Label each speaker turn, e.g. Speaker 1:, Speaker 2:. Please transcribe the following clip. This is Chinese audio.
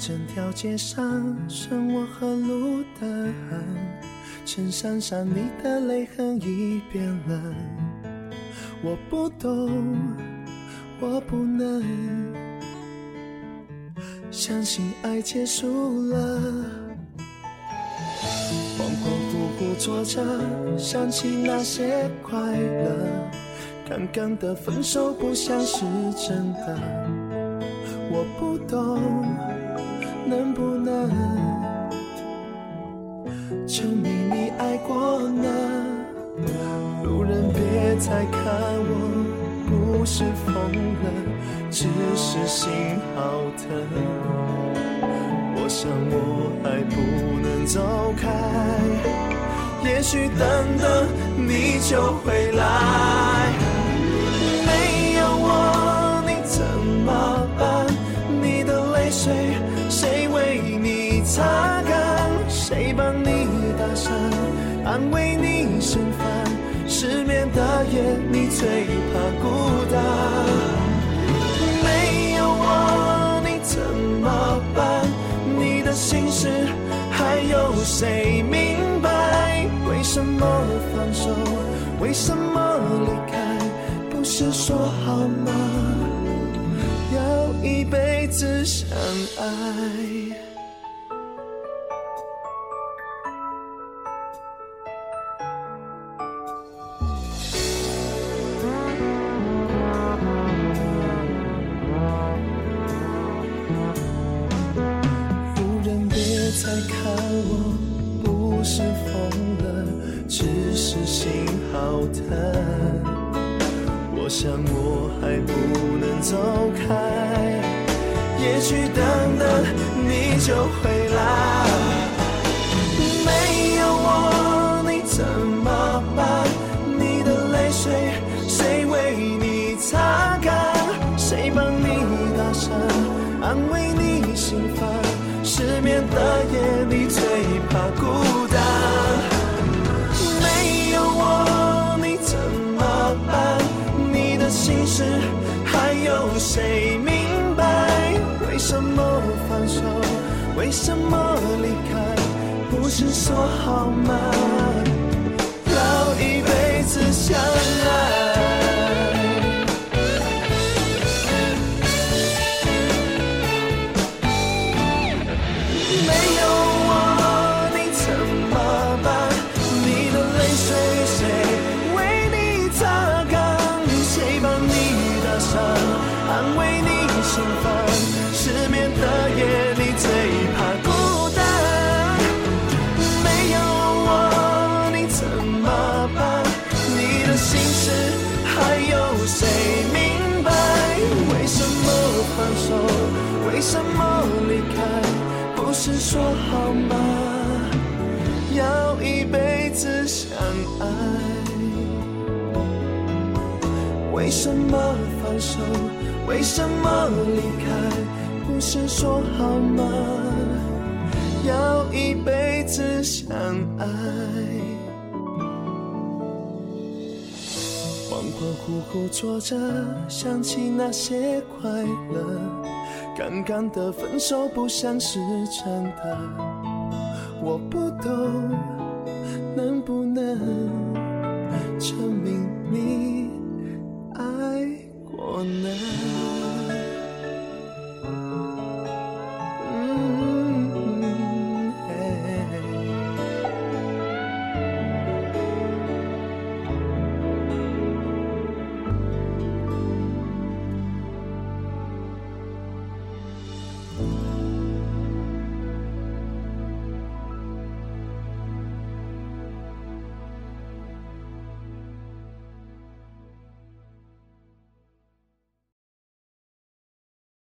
Speaker 1: 整条街上，剩我和路的痕，衬衫上你的泪痕已变冷。我不懂，我不能相信爱结束了。恍恍惚惚坐着，想起那些快乐，刚刚的分手不像是真的。我不懂，能不能证明你爱过呢？路人别再看我，不是疯了，只是心好疼。我想我还不能走开，也许等等你就回来。擦干？谁帮你打伞，安慰你心烦？失眠的夜，你最怕孤单。没有我，你怎么办？你的心事还有谁明白？为什么放手？为什么离开？不是说好吗？要一辈子相爱。我，不是疯了，只是心好疼。我想我还不能走开，也许等等你就回来。没有我你怎么办？你的泪水谁为你擦干？谁帮你打伞，安慰你心烦？失眠的夜里最怕孤单。没有我你怎么办？你的心事还有谁明白？为什么放手？为什么离开？不是说好吗？要一辈子相爱。有谁明白？为什么放手？为什么离开？不是说好吗？要一辈子相爱。为什么放手？为什么离开？不是说好吗？要一辈子相爱。恍恍惚惚坐着，想起那些快乐，刚刚的分手不像是真的。我不懂，能不能？